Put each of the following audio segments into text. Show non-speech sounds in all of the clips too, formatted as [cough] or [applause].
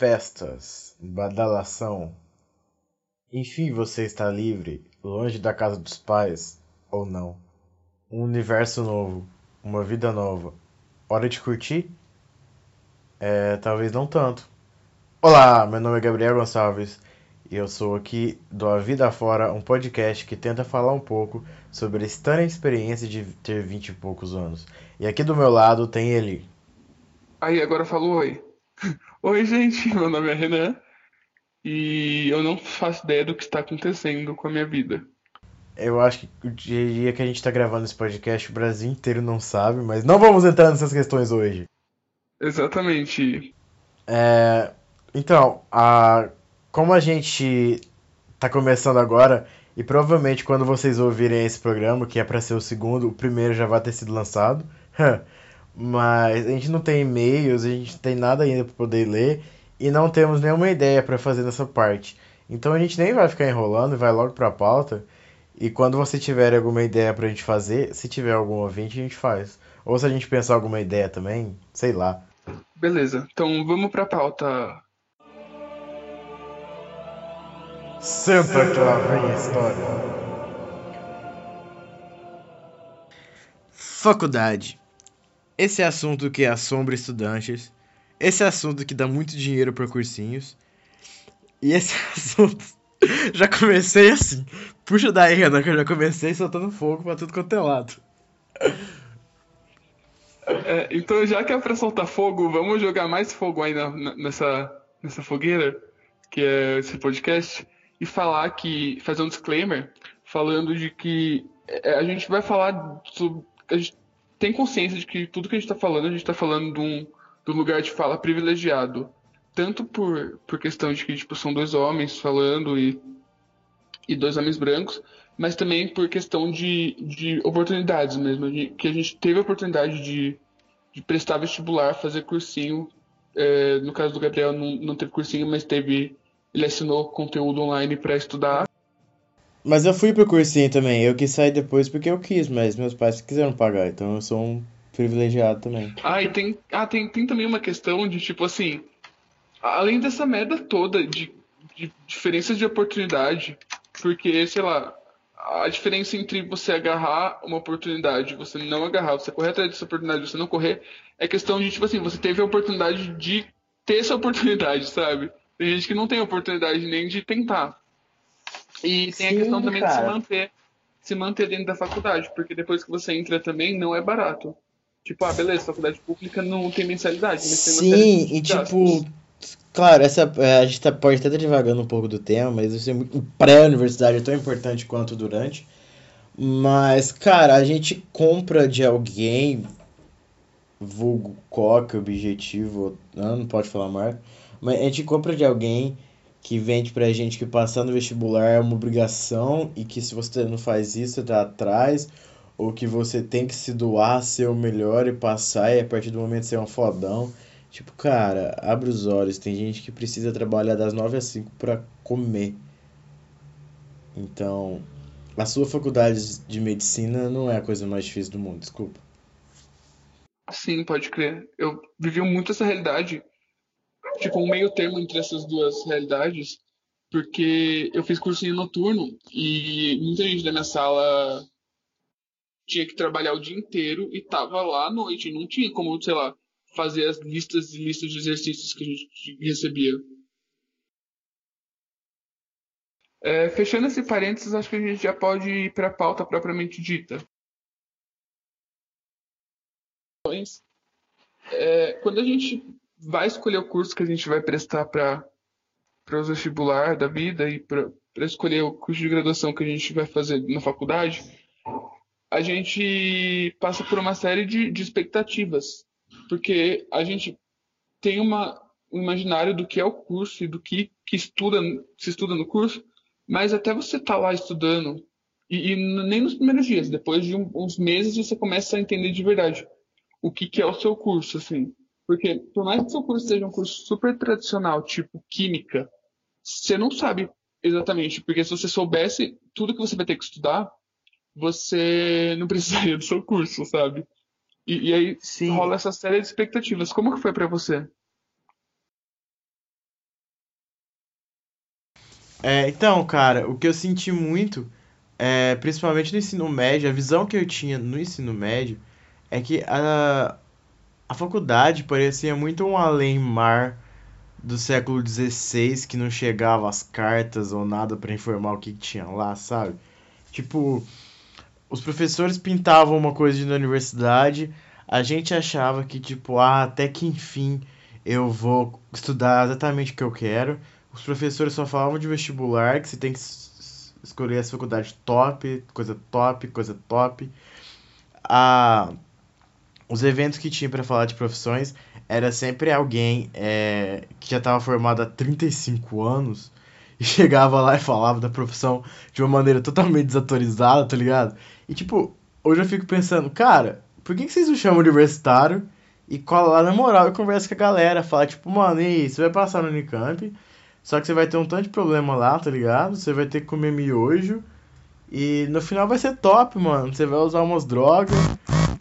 festas, badalação. Enfim, você está livre, longe da casa dos pais, ou não. Um universo novo, uma vida nova. Hora de curtir? É, talvez não tanto. Olá, meu nome é Gabriel Gonçalves e eu sou aqui do A Vida Fora, um podcast que tenta falar um pouco sobre a estranha experiência de ter vinte e poucos anos. E aqui do meu lado tem ele. Aí, agora falou oi. Oi, gente, [laughs] meu nome é Renan e eu não faço ideia do que está acontecendo com a minha vida. Eu acho que o dia que a gente está gravando esse podcast o Brasil inteiro não sabe, mas não vamos entrar nessas questões hoje. Exatamente. É, então, a, como a gente tá começando agora, e provavelmente quando vocês ouvirem esse programa, que é para ser o segundo, o primeiro já vai ter sido lançado. [laughs] Mas a gente não tem e-mails, a gente não tem nada ainda para poder ler e não temos nenhuma ideia para fazer nessa parte. Então a gente nem vai ficar enrolando, vai logo para a pauta. E quando você tiver alguma ideia pra gente fazer, se tiver algum ouvinte, a gente faz. Ou se a gente pensar alguma ideia também, sei lá. Beleza, então vamos pra pauta. Senta que lá vem a história. Faculdade. Esse é assunto que assombra estudantes. Esse é assunto que dá muito dinheiro para cursinhos. E esse [laughs] assunto. Já comecei assim. Puxa daí, Renan, que eu já comecei soltando fogo pra tudo quanto é lado. É, então, já que é pra soltar fogo, vamos jogar mais fogo aí na, nessa, nessa fogueira, que é esse podcast e falar que fazer um disclaimer falando de que é, a gente vai falar sobre, a gente tem consciência de que tudo que a gente está falando a gente está falando de um, de um, lugar de fala privilegiado tanto por, por questão de que tipo, são dois homens falando e, e dois homens brancos mas também por questão de, de oportunidades mesmo de, que a gente teve a oportunidade de, de prestar vestibular fazer cursinho é, no caso do Gabriel não, não teve cursinho mas teve ele assinou conteúdo online para estudar. Mas eu fui pro cursinho também. Eu quis sair depois porque eu quis, mas meus pais quiseram pagar, então eu sou um privilegiado também. Ah, e tem, ah, tem, tem também uma questão de tipo assim, além dessa merda toda de, de diferenças de oportunidade, porque, sei lá, a diferença entre você agarrar uma oportunidade, você não agarrar, você correr atrás dessa oportunidade, você não correr, é questão de, tipo assim, você teve a oportunidade de ter essa oportunidade, sabe? Tem gente que não tem oportunidade nem de tentar. E tem Sim, a questão também cara. de se manter, se manter dentro da faculdade, porque depois que você entra também não é barato. Tipo, ah, beleza, faculdade pública não tem mensalidade, mas tem Sim, e tipo, claro, essa, é, a gente tá, pode até estar devagando um pouco do tema, mas isso é muito, pré-universidade é tão importante quanto durante. Mas, cara, a gente compra de alguém, vulgo coque, objetivo, não, não pode falar marca, mas a gente compra de alguém que vende pra gente que passar no vestibular é uma obrigação e que se você não faz isso, você tá atrás, ou que você tem que se doar, ser o melhor e passar e a partir do momento ser um fodão. Tipo, cara, abre os olhos, tem gente que precisa trabalhar das 9 às 5 para comer. Então, a sua faculdade de medicina não é a coisa mais difícil do mundo, desculpa. Sim, pode crer. Eu vivi muito essa realidade tipo, um meio termo entre essas duas realidades, porque eu fiz cursinho noturno e muita gente da minha sala tinha que trabalhar o dia inteiro e tava lá à noite, não tinha como, sei lá, fazer as listas e listas de exercícios que a gente recebia. É, fechando esse parênteses, acho que a gente já pode ir para a pauta propriamente dita. É, quando a gente vai escolher o curso que a gente vai prestar para os vestibular da vida e para escolher o curso de graduação que a gente vai fazer na faculdade, a gente passa por uma série de, de expectativas, porque a gente tem uma, um imaginário do que é o curso e do que, que estuda, se estuda no curso, mas até você estar tá lá estudando, e, e, nem nos primeiros dias, depois de um, uns meses você começa a entender de verdade o que, que é o seu curso, assim. Porque, por mais que seu curso seja um curso super tradicional, tipo química, você não sabe exatamente. Porque se você soubesse tudo que você vai ter que estudar, você não [laughs] precisaria do seu curso, sabe? E, e aí Sim. rola essa série de expectativas. Como que foi para você? É, então, cara, o que eu senti muito, é, principalmente no ensino médio, a visão que eu tinha no ensino médio é que a, a faculdade parecia muito um além-mar do século XVI que não chegava as cartas ou nada para informar o que, tinha lá, sabe? Tipo, os professores pintavam uma coisa na universidade, a gente achava que, tipo, ah, até que enfim eu vou estudar exatamente o que eu quero. Os professores só falavam de vestibular, que você tem que escolher essa faculdade top, coisa top, coisa top. Ah, os eventos que tinha para falar de profissões era sempre alguém é, que já estava formado há 35 anos e [laughs] chegava lá e falava da profissão de uma maneira totalmente desatualizada, tá ligado? E tipo, hoje eu fico pensando, cara, por que, que vocês não chamam universitário e cola lá na moral e conversa com a galera? Fala, tipo, mano, e você vai passar no Unicamp, só que você vai ter um tanto de problema lá, tá ligado? Você vai ter que comer miojo. E no final vai ser top, mano. Você vai usar umas drogas,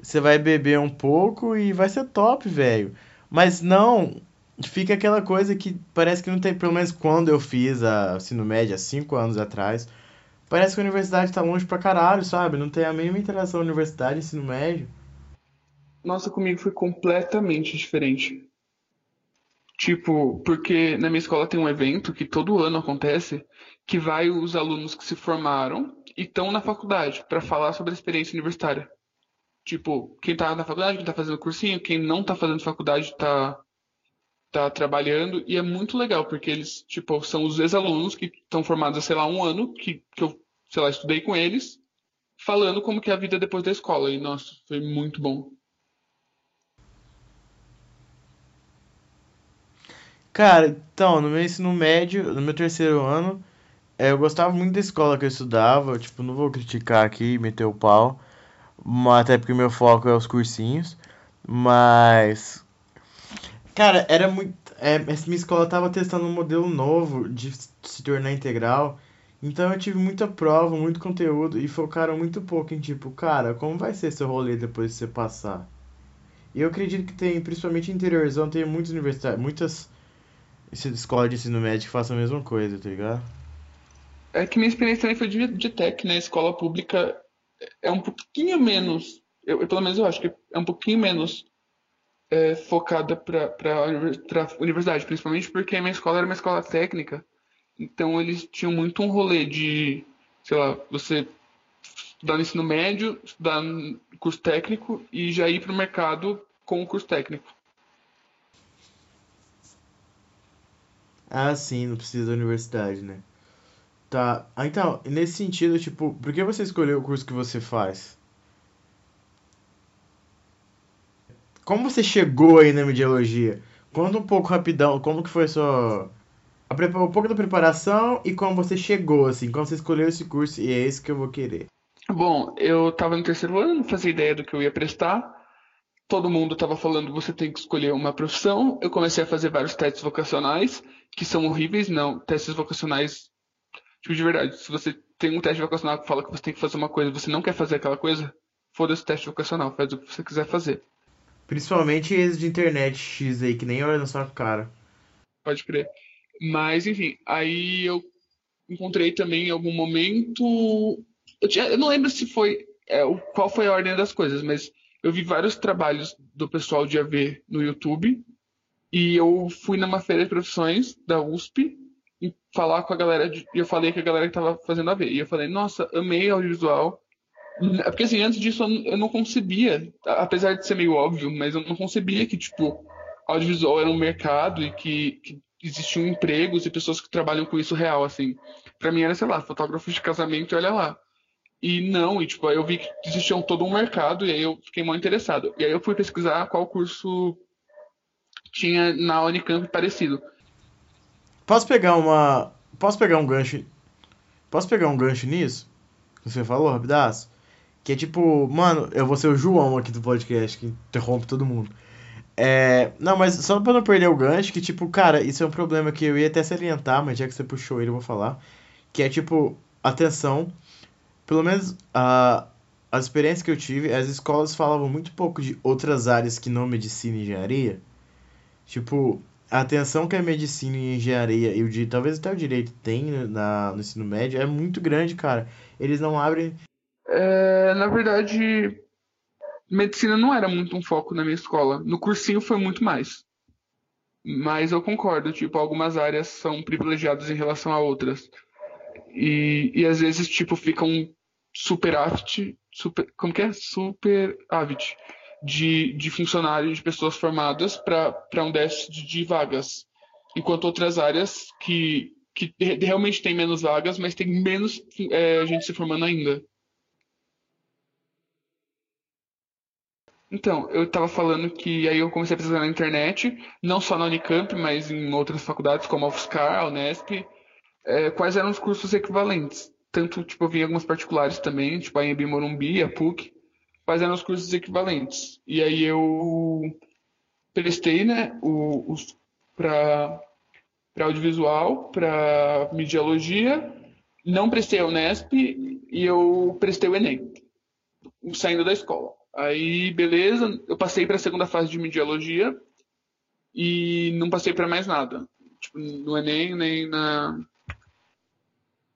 você vai beber um pouco e vai ser top, velho. Mas não, fica aquela coisa que parece que não tem, pelo menos quando eu fiz a ensino médio, há 5 anos atrás, parece que a universidade tá longe pra caralho, sabe? Não tem a mesma interação universidade e ensino médio. Nossa, comigo foi completamente diferente. Tipo, porque na minha escola tem um evento que todo ano acontece, que vai os alunos que se formaram e estão na faculdade para falar sobre a experiência universitária. Tipo, quem tá na faculdade, quem tá fazendo cursinho, quem não tá fazendo faculdade tá, tá trabalhando. E é muito legal, porque eles, tipo, são os ex-alunos que estão formados há, sei lá, um ano, que, que eu, sei lá, estudei com eles, falando como que é a vida depois da escola. E, nossa, foi muito bom. Cara, então, no meu ensino médio, no meu terceiro ano, é, eu gostava muito da escola que eu estudava, tipo, não vou criticar aqui, meter o pau, até porque meu foco é os cursinhos. Mas. Cara, era muito. É, minha escola tava testando um modelo novo de se tornar integral. Então eu tive muita prova, muito conteúdo e focaram muito pouco em tipo, cara, como vai ser seu rolê depois de você passar? E eu acredito que tem, principalmente interiorzão, tem muitas universidades, muitas escolas de ensino médio que façam a mesma coisa, tá ligado? É que minha experiência também foi de, de tech, né? Escola pública é um pouquinho menos, eu, pelo menos eu acho que é um pouquinho menos é, focada para a universidade, principalmente porque a minha escola era uma escola técnica, então eles tinham muito um rolê de, sei lá, você estudar no ensino médio, estudar no curso técnico e já ir para o mercado com o curso técnico. Ah, sim, não precisa da universidade, né? Tá. Ah, então, nesse sentido, tipo, por que você escolheu o curso que você faz? Como você chegou aí na mediologia? Conta um pouco rapidão, como que foi sua... A um pouco da preparação e como você chegou, assim, como você escolheu esse curso e é esse que eu vou querer. Bom, eu tava no terceiro ano, não fazia ideia do que eu ia prestar. Todo mundo tava falando você tem que escolher uma profissão. Eu comecei a fazer vários testes vocacionais, que são horríveis, não. Testes vocacionais Tipo, de verdade, se você tem um teste vocacional que fala que você tem que fazer uma coisa e você não quer fazer aquela coisa, foda-se o teste vocacional, faz o que você quiser fazer. Principalmente esse de internet X aí, que nem olha na sua cara. Pode crer. Mas, enfim, aí eu encontrei também em algum momento. Eu, tinha, eu não lembro se foi. É, qual foi a ordem das coisas, mas eu vi vários trabalhos do pessoal de AV no YouTube. E eu fui numa feira de profissões da USP e falar com a galera. E eu falei que a galera que tava fazendo a ver. E eu falei, nossa, amei audiovisual. Porque assim, antes disso eu não concebia, apesar de ser meio óbvio, mas eu não concebia que, tipo, audiovisual era um mercado e que, que existiam empregos e pessoas que trabalham com isso real, assim. Pra mim era, sei lá, fotógrafo de casamento, olha lá. E não, e tipo, eu vi que existia um, todo um mercado e aí eu fiquei muito interessado. E aí eu fui pesquisar qual curso tinha na Unicamp parecido. Posso pegar uma. Posso pegar um gancho. Posso pegar um gancho nisso? Que você falou, rapidaço? Que é tipo, mano, eu vou ser o João aqui do podcast, que interrompe todo mundo. É, não, mas só pra não perder o gancho, que tipo, cara, isso é um problema que eu ia até salientar, mas já que você puxou ele, eu vou falar. Que é tipo, atenção, pelo menos a, as experiências que eu tive, as escolas falavam muito pouco de outras áreas que não medicina e engenharia. Tipo, a atenção que a medicina e a engenharia e o talvez até o direito tem na, no ensino médio é muito grande, cara. Eles não abrem. É, na verdade, medicina não era muito um foco na minha escola. No cursinho foi muito mais. Mas eu concordo, tipo, algumas áreas são privilegiadas em relação a outras. E, e às vezes, tipo, ficam super aft, super, como que é? Super avid de, de funcionários, de pessoas formadas para um déficit de vagas. Enquanto outras áreas que, que realmente tem menos vagas, mas tem menos é, gente se formando ainda. Então, eu estava falando que aí eu comecei a pesquisar na internet, não só na Unicamp, mas em outras faculdades como a UFSCar, a Unesp, é, quais eram os cursos equivalentes. Tanto, tipo, eu vi algumas particulares também, tipo a Embi Morumbi, a PUC, eram os cursos equivalentes. E aí eu prestei, né, os para audiovisual, para mediologia, não prestei a Unesp e eu prestei o Enem, saindo da escola. Aí, beleza, eu passei para a segunda fase de mediologia e não passei para mais nada. Tipo, no Enem, nem na,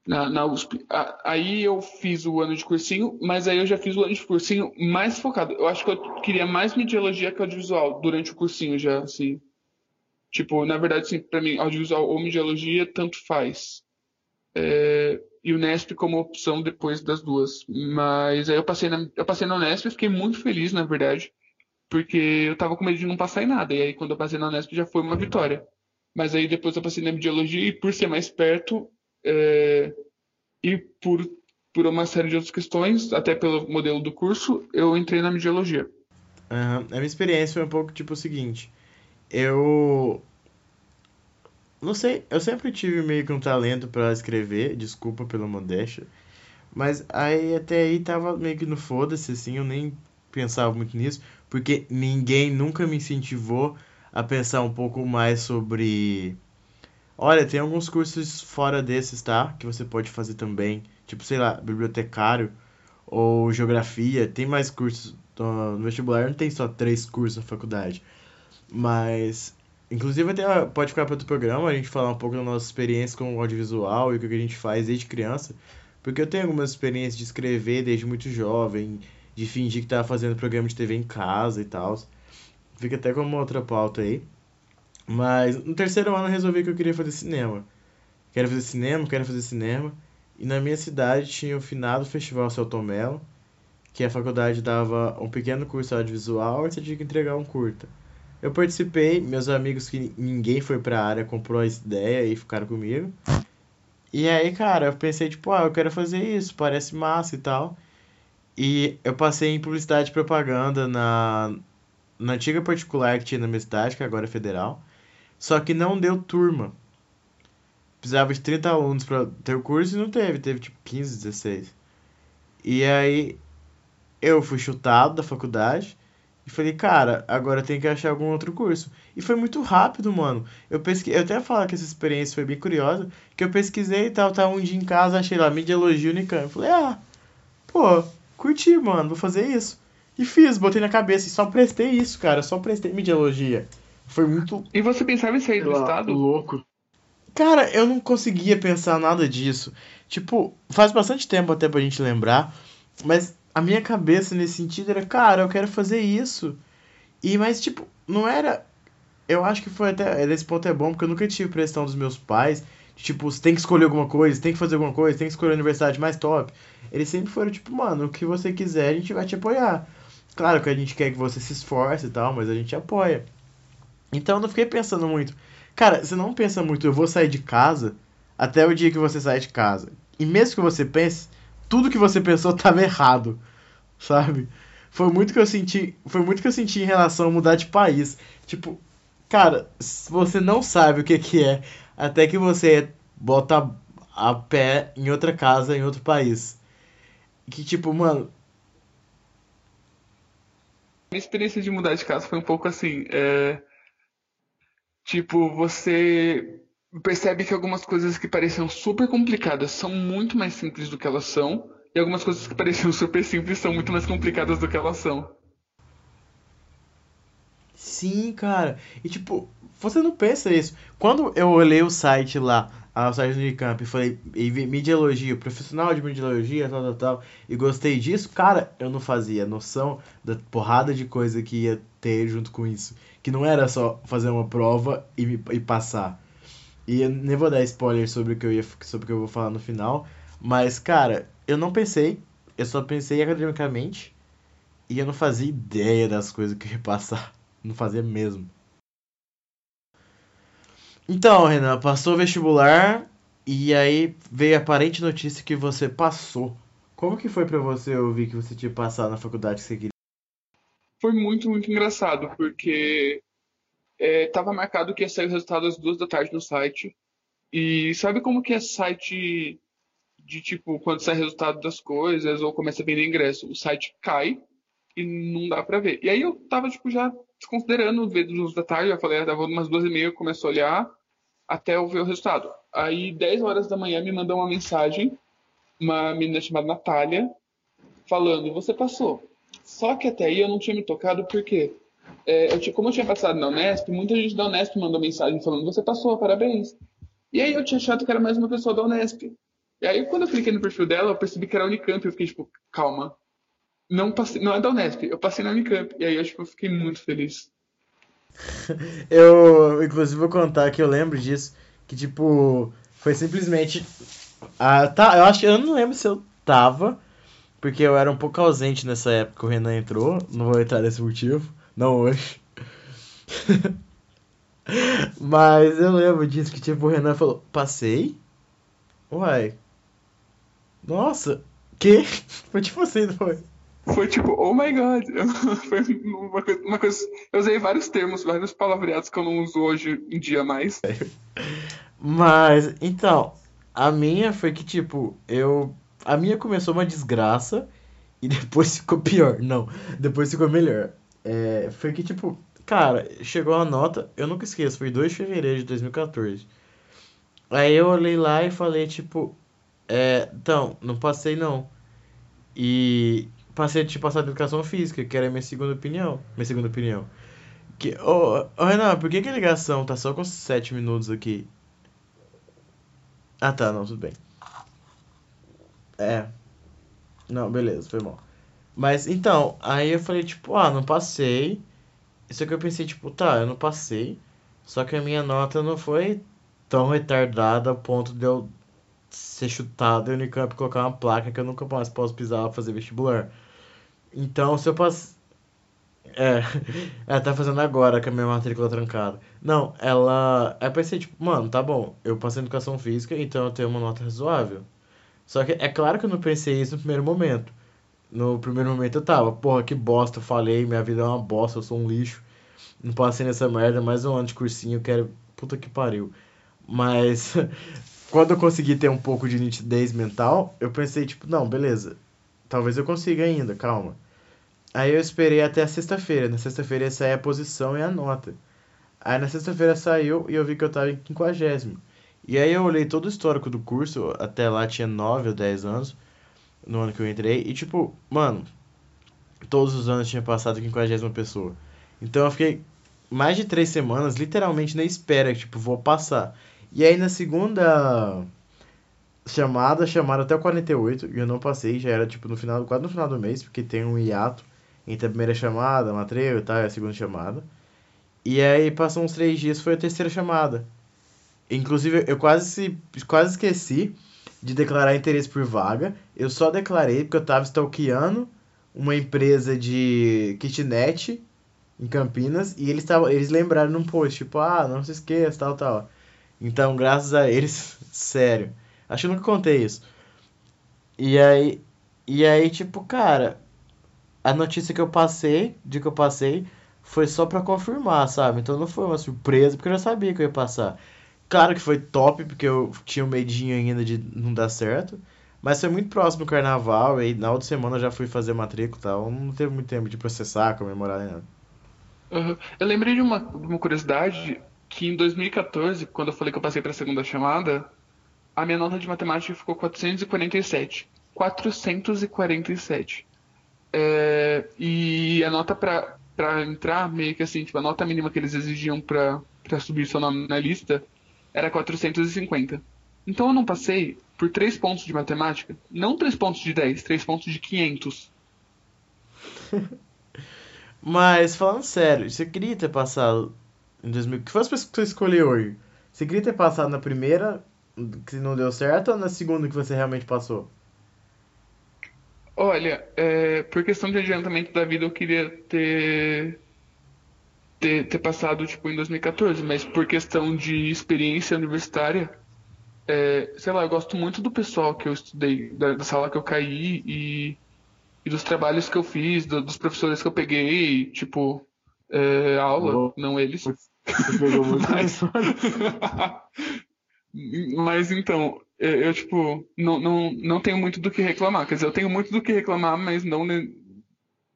na, na USP. Aí eu fiz o ano de cursinho, mas aí eu já fiz o ano de cursinho mais focado. Eu acho que eu queria mais mediologia que audiovisual durante o cursinho já, assim. Tipo, na verdade, assim, pra mim, audiovisual ou mediologia, tanto faz. É, e o Nesp como opção depois das duas. Mas aí eu passei na, eu passei na Unesp e fiquei muito feliz, na verdade. Porque eu tava com medo de não passar em nada. E aí quando eu passei na Unesp já foi uma vitória. Mas aí depois eu passei na mediologia e por ser mais perto, é, e por, por uma série de outras questões, até pelo modelo do curso, eu entrei na mediologia. Uhum. A minha experiência foi um pouco tipo o seguinte. Eu. Não sei, eu sempre tive meio que um talento para escrever, desculpa pela modéstia. Mas aí até aí tava meio que no foda-se, assim, eu nem pensava muito nisso, porque ninguém nunca me incentivou a pensar um pouco mais sobre Olha, tem alguns cursos fora desses, tá? Que você pode fazer também. Tipo, sei lá, bibliotecário ou geografia. Tem mais cursos. No vestibular não tem só três cursos na faculdade. Mas, inclusive, até pode ficar para outro programa a gente falar um pouco da nossa experiência com o audiovisual e o que a gente faz desde criança. Porque eu tenho algumas experiências de escrever desde muito jovem, de fingir que tava fazendo programa de TV em casa e tal. Fica até como outra pauta aí. Mas no terceiro ano eu resolvi que eu queria fazer cinema. Quero fazer cinema, quero fazer cinema. E na minha cidade tinha o finado Festival Celton Mello, que a faculdade dava um pequeno curso audiovisual e você tinha que entregar um curta. Eu participei, meus amigos que ninguém foi pra área comprou a ideia e ficaram comigo. E aí, cara, eu pensei, tipo, ah, eu quero fazer isso, parece massa e tal. E eu passei em publicidade e propaganda na, na antiga particular que tinha na minha cidade, que agora é federal. Só que não deu turma. Precisava de 30 alunos para ter o curso e não teve, teve tipo 15, 16. E aí eu fui chutado da faculdade e falei, cara, agora tem que achar algum outro curso. E foi muito rápido, mano. Eu pesquisei, eu até falar que essa experiência foi bem curiosa, que eu pesquisei e tal, tava um dia em casa, achei lá mediologia Unicamp. Falei, ah, pô, curti, mano, vou fazer isso. E fiz, botei na cabeça e só prestei isso, cara, só prestei mediologia. Foi muito. E você pensava em sair do lá, estado? Louco. Cara, eu não conseguia pensar nada disso. Tipo, faz bastante tempo até pra gente lembrar, mas a minha cabeça nesse sentido era, cara, eu quero fazer isso. E, mas, tipo, não era. Eu acho que foi até. Nesse ponto é bom, porque eu nunca tive pressão dos meus pais. Tipo, você tem que escolher alguma coisa, tem que fazer alguma coisa, tem que escolher a universidade mais top. Eles sempre foram, tipo, mano, o que você quiser, a gente vai te apoiar. Claro que a gente quer que você se esforce e tal, mas a gente apoia. Então eu não fiquei pensando muito. Cara, você não pensa muito, eu vou sair de casa até o dia que você sai de casa. E mesmo que você pense, tudo que você pensou [laughs] estava errado. Sabe? Foi muito que eu senti, foi muito que eu senti em relação a mudar de país. Tipo, cara, você não sabe o que que é até que você bota a pé em outra casa, em outro país. Que tipo, mano, minha experiência de mudar de casa foi um pouco assim. É... Tipo, você percebe que algumas coisas que pareciam super complicadas são muito mais simples do que elas são, e algumas coisas que pareciam [laughs] super simples são muito mais complicadas do que elas são. Sim, cara. E tipo, você não pensa isso. Quando eu olhei o site lá, a site do Unicamp, e falei, e mediologia, profissional de mediologia, tal, tal, tal, e gostei disso, cara, eu não fazia noção da porrada de coisa que ia ter junto com isso. Que não era só fazer uma prova e, e passar. E eu nem vou dar spoiler sobre o que eu ia, sobre o que eu vou falar no final, mas, cara, eu não pensei, eu só pensei academicamente, e eu não fazia ideia das coisas que eu ia passar. [laughs] Não fazia mesmo. Então, Renan, passou o vestibular e aí veio a aparente notícia que você passou. Como que foi para você ouvir que você tinha passado na faculdade que você queria? Foi muito, muito engraçado, porque é, tava marcado que ia sair o resultado às duas da tarde no site. E sabe como que é site de tipo, quando sai resultado das coisas ou começa a vender ingresso, o site cai e não dá para ver. E aí eu tava, tipo, já dos da tarde, eu falei, ah, tava umas duas e meia, eu começo a olhar até eu ver o resultado. Aí, 10 horas da manhã, me mandou uma mensagem, uma menina chamada Natália, falando, você passou. Só que até aí eu não tinha me tocado, porque é, eu, como eu tinha passado na Unesp, muita gente da Unesp mandou mensagem falando, você passou, parabéns. E aí eu tinha achado que era mais uma pessoa da Unesp. E aí, quando eu cliquei no perfil dela, eu percebi que era a Unicamp. Eu fiquei, tipo, calma, não passei, não é da Unesp, eu passei na Unicamp. E aí eu tipo, fiquei muito feliz. [laughs] eu, inclusive, vou contar que eu lembro disso. Que tipo, foi simplesmente. Ah, tá, eu acho eu não lembro se eu tava. Porque eu era um pouco ausente nessa época o Renan entrou. Não vou entrar nesse motivo. Não hoje. [laughs] Mas eu lembro disso que tipo, o Renan falou, passei? Uai. Nossa, que? [laughs] Foi tipo assim, não foi? Foi tipo, oh my god. [laughs] foi uma coisa, uma coisa, Eu usei vários termos, vários palavreados que eu não uso hoje em dia mais. [laughs] Mas, então, a minha foi que, tipo, eu. A minha começou uma desgraça e [laughs] depois ficou pior. Não, depois ficou melhor. É, foi que, tipo, cara, chegou a nota, eu nunca esqueço, foi 2 de fevereiro de 2014. Aí eu olhei lá e falei, tipo, é, então, não passei não. E passei de passar de educação física, que era a minha segunda opinião. Minha segunda opinião. Que, ô, oh, Renan, por que, que a ligação tá só com 7 minutos aqui? Ah tá, não, tudo bem. É. Não, beleza, foi bom. Mas então, aí eu falei, tipo, ah, não passei. Isso que eu pensei, tipo, tá, eu não passei. Só que a minha nota não foi tão retardada a ponto de eu ser chutado e o Unicamp colocar uma placa que eu nunca mais posso pisar pra fazer vestibular. Então, se eu passo. É, [laughs] ela tá fazendo agora com a minha matrícula trancada. Não, ela. Aí pensei, tipo, mano, tá bom, eu passei em educação física, então eu tenho uma nota razoável. Só que é claro que eu não pensei isso no primeiro momento. No primeiro momento eu tava, porra, que bosta, eu falei, minha vida é uma bosta, eu sou um lixo. Não passei nessa merda, mais um ano de cursinho, quero. Puta que pariu. Mas [laughs] quando eu consegui ter um pouco de nitidez mental, eu pensei, tipo, não, beleza. Talvez eu consiga ainda, calma. Aí eu esperei até a sexta-feira. Na sexta-feira ia sair a posição e a nota. Aí na sexta-feira saiu e eu vi que eu tava em quinquagésimo. E aí eu olhei todo o histórico do curso, até lá tinha 9 ou 10 anos, no ano que eu entrei, e tipo, mano, todos os anos tinha passado quinquagésima pessoa. Então eu fiquei mais de três semanas, literalmente na espera, tipo, vou passar. E aí na segunda chamada, chamaram até o 48 e eu não passei, já era tipo no final, quase no final do mês, porque tem um hiato entre a primeira chamada, a matrícula e tal, e a segunda chamada. E aí passou uns três dias, foi a terceira chamada. Inclusive, eu quase, quase esqueci de declarar interesse por vaga. Eu só declarei porque eu tava stalkeando uma empresa de kitnet em Campinas e eles, tavam, eles lembraram num post, tipo, ah, não se esqueça, tal, tal. Então, graças a eles, [laughs] sério. Acho que eu nunca contei isso. E aí, e aí, tipo, cara, a notícia que eu passei, de que eu passei, foi só pra confirmar, sabe? Então não foi uma surpresa, porque eu já sabia que eu ia passar. Claro que foi top, porque eu tinha um medinho ainda de não dar certo. Mas foi muito próximo do carnaval, e na outra semana eu já fui fazer matrícula e tal. Não teve muito tempo de processar, comemorar nem nada. Uhum. Eu lembrei de uma, de uma curiosidade que em 2014, quando eu falei que eu passei para a segunda chamada, a minha nota de matemática ficou 447. 447. É, e a nota para entrar, meio que assim, tipo, a nota mínima que eles exigiam pra subir seu nome na lista era 450. Então eu não passei por 3 pontos de matemática, não 3 pontos de 10, 3 pontos de 500. [laughs] Mas, falando sério, você queria ter passado em 2000. Que foi as pessoas que você escolheu hoje? Você queria ter passado na primeira, que não deu certo, ou na segunda que você realmente passou? Olha, é, por questão de adiantamento da vida, eu queria ter, ter, ter passado tipo, em 2014, mas por questão de experiência universitária, é, sei lá, eu gosto muito do pessoal que eu estudei, da, da sala que eu caí e, e dos trabalhos que eu fiz, do- dos professores que eu peguei, tipo, é, aula, não eles. Você pegou muito [laughs] Mas, [laughs] mas então, eu, tipo, não, não, não tenho muito do que reclamar. Quer dizer, eu tenho muito do que reclamar, mas não,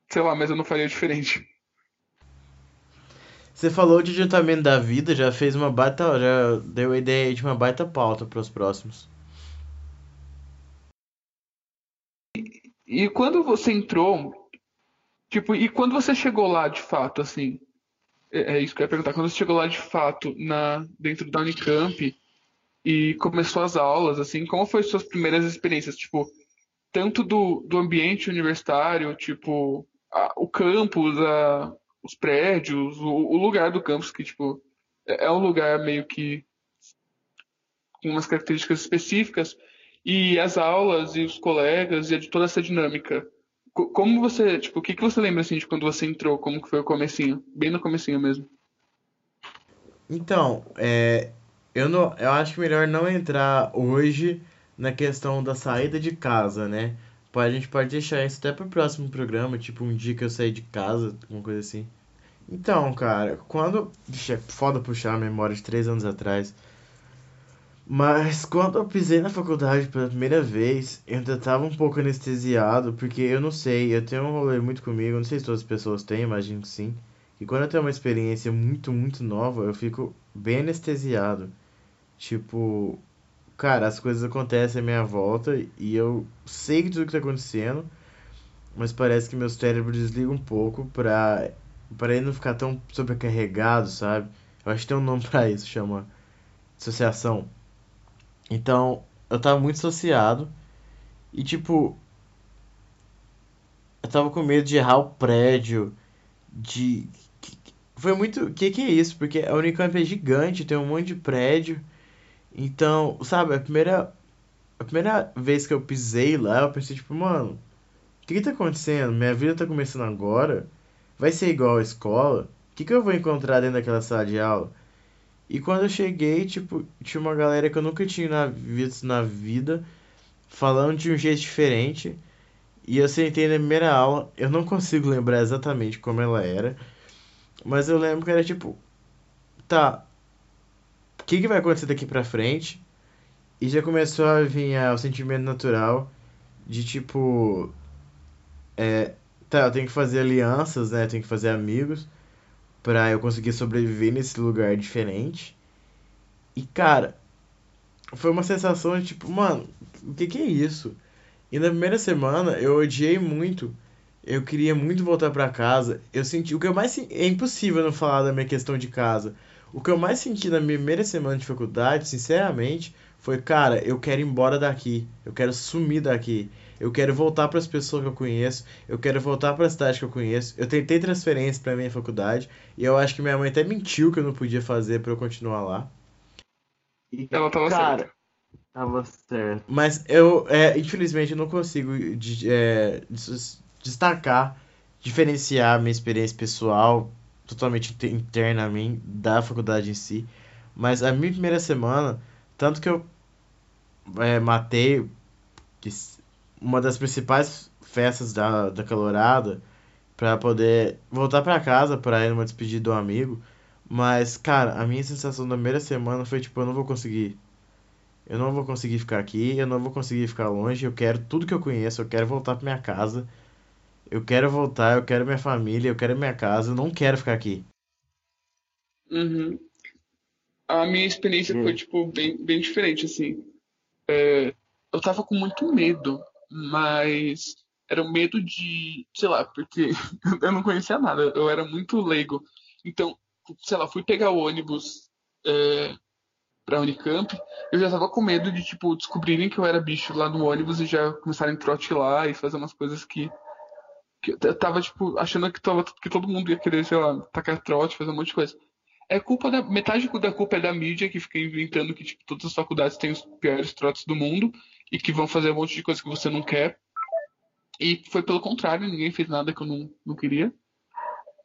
sei lá, mas eu não faria diferente. Você falou de adiantamento da vida, já fez uma baita. Já deu a ideia aí de uma baita pauta para os próximos. E quando você entrou, tipo, e quando você chegou lá de fato, assim, é, é isso que eu ia perguntar, quando você chegou lá de fato na, dentro da Unicamp e começou as aulas, assim, como foi suas primeiras experiências, tipo, tanto do, do ambiente universitário, tipo, a- o campus, a- os prédios, o, o lugar do campus, que, tipo, é, é um lugar meio que com umas características específicas, e as aulas e os colegas e de toda essa dinâmica. Co- Como você, tipo, o que que você lembra assim de quando você entrou? Como que foi o comecinho? Bem no comecinho mesmo. Então, é, eu não, eu acho melhor não entrar hoje na questão da saída de casa, né? A gente pode deixar isso até pro próximo programa, tipo um dia que eu saí de casa, alguma coisa assim. Então, cara, quando. Vixe, é foda puxar a memória de três anos atrás. Mas quando eu pisei na faculdade pela primeira vez, eu ainda tava um pouco anestesiado, porque eu não sei, eu tenho um rolê muito comigo, não sei se todas as pessoas têm, imagino que sim. E quando eu tenho uma experiência muito, muito nova, eu fico bem anestesiado. Tipo, cara, as coisas acontecem à minha volta e eu sei que tudo que tá acontecendo, mas parece que meu cérebro desliga um pouco pra, pra ele não ficar tão sobrecarregado, sabe? Eu acho que tem um nome [laughs] pra isso, chama dissociação. Então, eu tava muito associado e, tipo, eu tava com medo de errar o prédio, de... Foi muito... Que que é isso? Porque a Unicamp é gigante, tem um monte de prédio. Então, sabe, a primeira... A primeira vez que eu pisei lá, eu pensei, tipo, mano, o que que tá acontecendo? Minha vida tá começando agora? Vai ser igual à escola? O que que eu vou encontrar dentro daquela sala de aula? E quando eu cheguei, tipo, tinha uma galera que eu nunca tinha na- visto na vida, falando de um jeito diferente. E eu sentei na primeira aula, eu não consigo lembrar exatamente como ela era, mas eu lembro que era tipo, tá, que que vai acontecer daqui pra frente? E já começou a vir ah, o sentimento natural de tipo, é, tá, eu tenho que fazer alianças, né? Eu tenho que fazer amigos pra eu conseguir sobreviver nesse lugar diferente. E cara, foi uma sensação de tipo, mano, o que que é isso? E na primeira semana eu odiei muito. Eu queria muito voltar pra casa. Eu senti o que eu mais é impossível não falar da minha questão de casa. O que eu mais senti na minha primeira semana de faculdade, sinceramente, foi, cara, eu quero ir embora daqui. Eu quero sumir daqui. Eu quero voltar para as pessoas que eu conheço. Eu quero voltar para a cidade que eu conheço. Eu tentei transferência para minha faculdade e eu acho que minha mãe até mentiu que eu não podia fazer para eu continuar lá. E, Ela tava cara, certa. tava certo. Mas eu, é, infelizmente, eu não consigo de- é, des- destacar, diferenciar a minha experiência pessoal, totalmente inter- interna a mim, da faculdade em si. Mas a minha primeira semana, tanto que eu é, matei que uma das principais festas da, da calorada pra poder voltar pra casa pra ir numa despedida do amigo. Mas, cara, a minha sensação da primeira semana foi tipo, eu não vou conseguir. Eu não vou conseguir ficar aqui, eu não vou conseguir ficar longe. Eu quero tudo que eu conheço, eu quero voltar pra minha casa. Eu quero voltar, eu quero minha família, eu quero minha casa, eu não quero ficar aqui. Uhum. A minha experiência foi, Hum. tipo, bem, bem diferente, assim. É, eu tava com muito medo, mas era o medo de, sei lá, porque [laughs] eu não conhecia nada, eu era muito leigo. Então, sei lá, fui pegar o ônibus é, pra Unicamp, eu já tava com medo de, tipo, descobrirem que eu era bicho lá no ônibus e já começarem a trote lá e fazer umas coisas que. Eu tava, tipo, achando que, tava, que todo mundo ia querer, sei lá, tacar trote, fazer um monte de coisa. É culpa da. Metade da culpa é da mídia que fica inventando que, tipo, todas as faculdades têm os piores trotes do mundo e que vão fazer um monte de coisa que você não quer. E foi pelo contrário, ninguém fez nada que eu não, não queria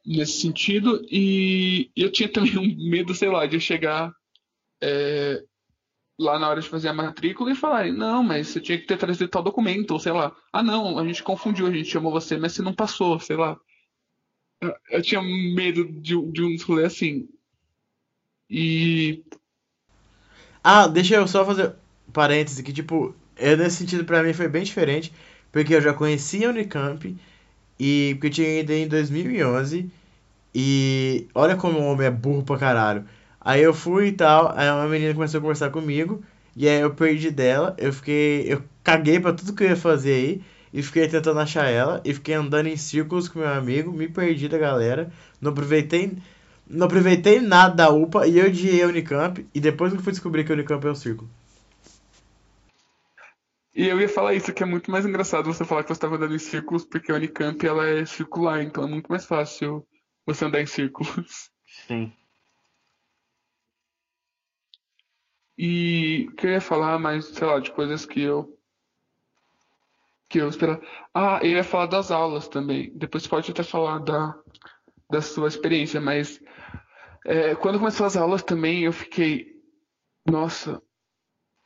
nesse sentido. E eu tinha também um medo, sei lá, de chegar é, lá na hora de fazer a matrícula e falarem, não, mas você tinha que ter trazido tal documento, ou sei lá, ah não, a gente confundiu, a gente chamou você, mas você não passou, sei lá. Eu, eu tinha medo de, de um rolê assim. E. Ah, deixa eu só fazer parênteses que, tipo, é nesse sentido pra mim foi bem diferente, porque eu já conhecia a Unicamp e porque eu tinha ido em 2011 e olha como o homem é burro pra caralho. Aí eu fui e tal, aí uma menina começou a conversar comigo, e aí eu perdi dela, eu fiquei. Eu caguei pra tudo que eu ia fazer aí, e fiquei tentando achar ela, e fiquei andando em círculos com meu amigo, me perdi da galera, não aproveitei. Não aproveitei nada da UPA e eu odiei a Unicamp, e depois que eu fui descobrir que a Unicamp é um círculo. E eu ia falar isso, que é muito mais engraçado você falar que você estava andando em círculos, porque a Unicamp ela é circular, então é muito mais fácil você andar em círculos. Sim. E o que eu ia falar mais, sei lá, de coisas que eu. que eu esperava. Ah, eu ia falar das aulas também. Depois pode até falar da, da sua experiência, mas. é, quando começou as aulas também, eu fiquei. Nossa,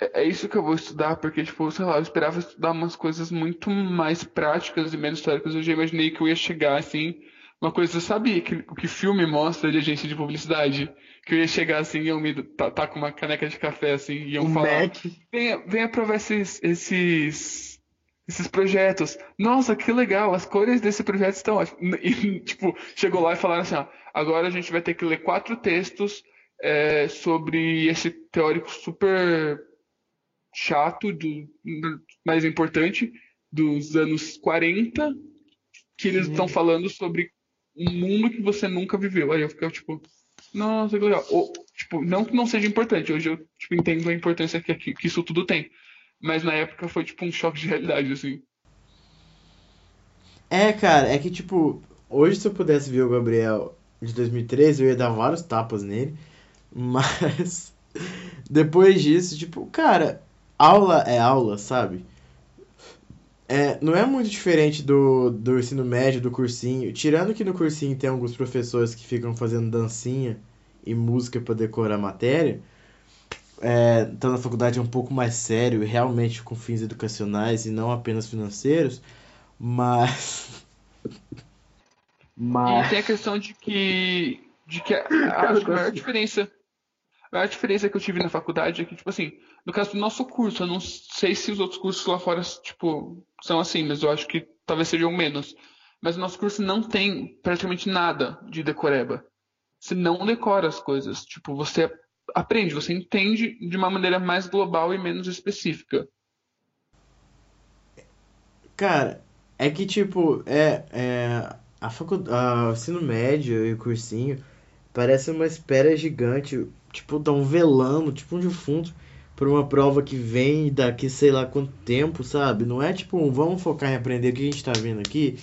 é, é isso que eu vou estudar, porque, tipo, sei lá, eu esperava estudar umas coisas muito mais práticas e menos teóricas. Eu já imaginei que eu ia chegar assim. Uma coisa, sabe que, o que filme mostra de agência de publicidade? Que eu ia chegar assim e eu me tá, tá com uma caneca de café assim e iam O falar. Mac. Venha, venha provar esses, esses, esses projetos. Nossa, que legal, as cores desse projeto estão ótimas. E, [laughs] tipo, chegou lá e falaram assim, ó, agora a gente vai ter que ler quatro textos é, sobre esse teórico super chato, do, mais importante, dos anos 40, que eles estão falando sobre um mundo que você nunca viveu. Aí eu fiquei tipo, nossa, que legal. Ou, tipo, não que não seja importante, hoje eu tipo, entendo a importância que, que, isso tudo tem. Mas na época foi tipo um choque de realidade, assim. É, cara, é que tipo, hoje se eu pudesse ver o Gabriel de 2013, eu ia dar vários tapas nele, [laughs] mas depois disso, tipo, cara, aula é aula, sabe? É, não é muito diferente do, do ensino médio, do cursinho. Tirando que no cursinho tem alguns professores que ficam fazendo dancinha e música pra decorar a matéria. É, então na faculdade é um pouco mais sério, realmente com fins educacionais e não apenas financeiros. Mas. [laughs] E Mas. tem a questão de que, de que [laughs] acho que a maior diferença, a maior diferença que eu tive na faculdade é que, tipo assim, no caso do nosso curso, eu não sei se os outros cursos lá fora, tipo, são assim, mas eu acho que talvez sejam menos. Mas o nosso curso não tem praticamente nada de decoreba. Você não decora as coisas. Tipo, você aprende, você entende de uma maneira mais global e menos específica. Cara, é que tipo, é, é a faculdade, o ensino médio e o cursinho parece uma espera gigante, tipo, tão velando, tipo um defunto, por uma prova que vem daqui sei lá quanto tempo, sabe? Não é tipo, um, vamos focar em aprender o que a gente tá vendo aqui.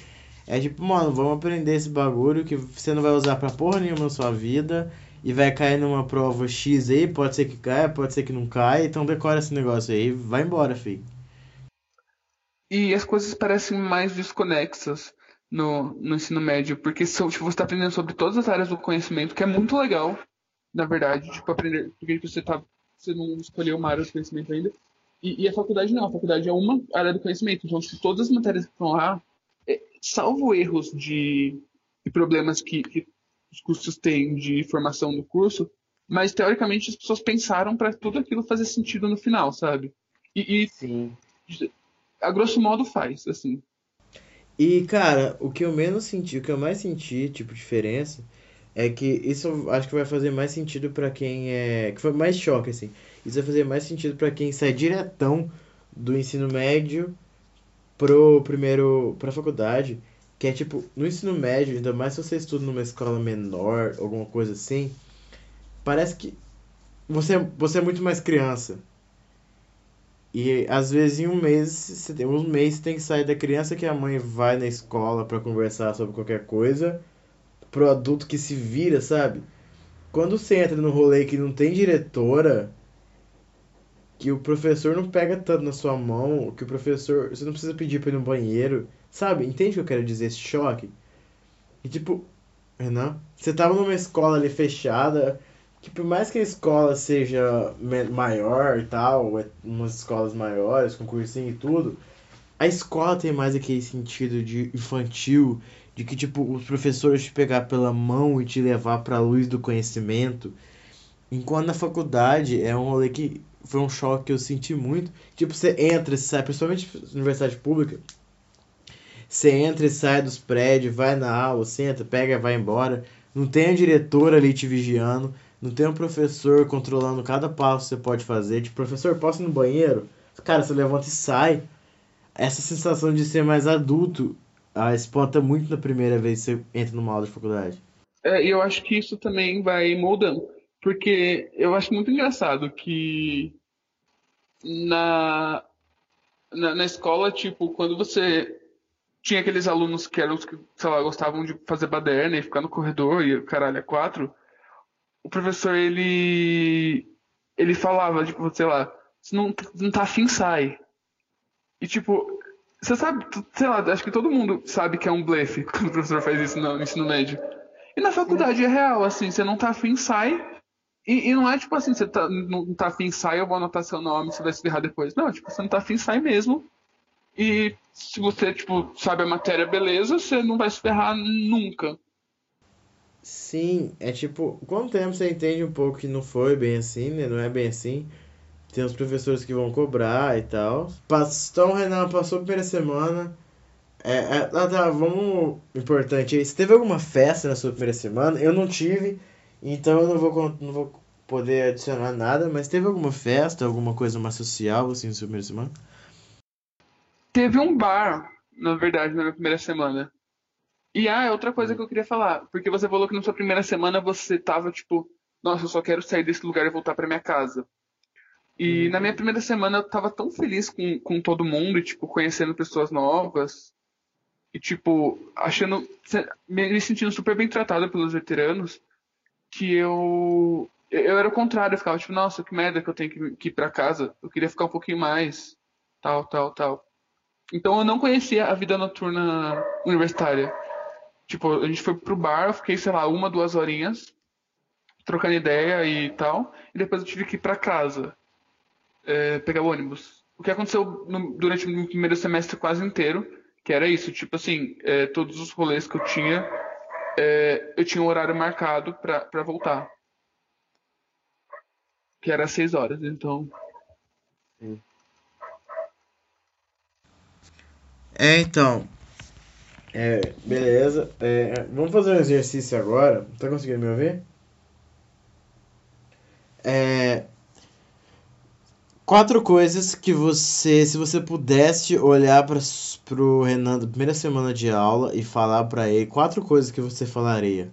É tipo, mano, vamos aprender esse bagulho que você não vai usar pra porra nenhuma na sua vida e vai cair numa prova X aí, pode ser que caia, pode ser que não caia, então decora esse negócio aí, vai embora, filho. E as coisas parecem mais desconexas no, no ensino médio, porque tipo, você está aprendendo sobre todas as áreas do conhecimento, que é muito legal, na verdade, tipo, aprender, porque você tá, você não escolheu uma área do conhecimento ainda. E, e a faculdade não, a faculdade é uma área do conhecimento, então se todas as matérias que estão lá, é, salvo erros de, de problemas que, que os cursos têm de formação no curso, mas teoricamente as pessoas pensaram para tudo aquilo fazer sentido no final, sabe? E, Sim. e a grosso modo faz, assim. E, cara, o que eu menos senti, o que eu mais senti, tipo, diferença, é que isso acho que vai fazer mais sentido pra quem é. Que foi mais choque, assim. Isso vai fazer mais sentido pra quem sai diretão do ensino médio pro primeiro, pra faculdade, que é tipo, no ensino médio, ainda mais se você estuda numa escola menor, alguma coisa assim, parece que você, você é muito mais criança. E às vezes em um mês, você tem, um mês você tem que sair da criança que a mãe vai na escola para conversar sobre qualquer coisa, pro adulto que se vira, sabe? Quando você entra no rolê que não tem diretora, que o professor não pega tanto na sua mão, que o professor, você não precisa pedir para ir no banheiro, sabe? Entende o que eu quero dizer esse choque? E tipo, Renan, você tava numa escola ali fechada, que por mais que a escola seja maior e tal, é umas escolas maiores, com cursinho e tudo, a escola tem mais aquele sentido de infantil, de que tipo os professores te pegar pela mão e te levar para a luz do conhecimento. Enquanto na faculdade é um rolê que foi um choque que eu senti muito. Tipo, você entra e sai, principalmente universidade pública, você entra e sai dos prédios, vai na aula, senta, pega, vai embora. Não tem a diretora ali te vigiando. Não tem um professor controlando cada passo que você pode fazer. Tipo, professor, posso ir no banheiro? Cara, você levanta e sai. Essa sensação de ser mais adulto ah, espanta muito na primeira vez que você entra numa aula de faculdade. É, e eu acho que isso também vai moldando. Porque eu acho muito engraçado que na, na, na escola, tipo, quando você tinha aqueles alunos que eram os que, sei lá, gostavam de fazer baderna e ficar no corredor e caralho, é quatro o professor, ele. Ele falava, tipo, sei lá, se não, não tá afim, sai. E, tipo, você sabe, sei lá, acho que todo mundo sabe que é um blefe [laughs] quando o professor faz isso no ensino médio. E na faculdade é real, assim, você não tá afim, sai. E, e não é tipo assim, você tá, não tá afim, sai, eu vou anotar seu nome, você vai se ferrar depois. Não, tipo, você não tá afim, sai mesmo. E se você, tipo, sabe a matéria, beleza, você não vai se ferrar nunca. Sim, é tipo, com o tempo você entende um pouco que não foi bem assim, né? Não é bem assim. Tem os professores que vão cobrar e tal. Então, Renan, passou a primeira semana. É, é, ah, tá, vamos. Importante. Você teve alguma festa na sua primeira semana? Eu não tive, então eu não vou, não vou poder adicionar nada, mas teve alguma festa, alguma coisa mais social assim na sua primeira semana? Teve um bar, na verdade, na minha primeira semana. E ah, é outra coisa que eu queria falar, porque você falou que na sua primeira semana você tava tipo, nossa, eu só quero sair desse lugar e voltar para minha casa. E uhum. na minha primeira semana eu tava tão feliz com, com todo mundo e tipo conhecendo pessoas novas e tipo achando me sentindo super bem tratado pelos veteranos que eu eu era o contrário, eu ficava tipo, nossa, que merda que eu tenho que, que ir para casa. Eu queria ficar um pouquinho mais, tal, tal, tal. Então eu não conhecia a vida noturna universitária. Tipo, a gente foi pro bar, eu fiquei, sei lá, uma, duas horinhas, trocando ideia e tal, e depois eu tive que ir pra casa, é, pegar o ônibus. O que aconteceu no, durante o primeiro semestre quase inteiro, que era isso, tipo assim, é, todos os rolês que eu tinha, é, eu tinha um horário marcado pra voltar. Que era seis horas, então. É, então, é, beleza. É, vamos fazer um exercício agora. Tá conseguindo me ouvir? É, quatro coisas que você, se você pudesse olhar para pro Renan da primeira semana de aula e falar para ele quatro coisas que você falaria.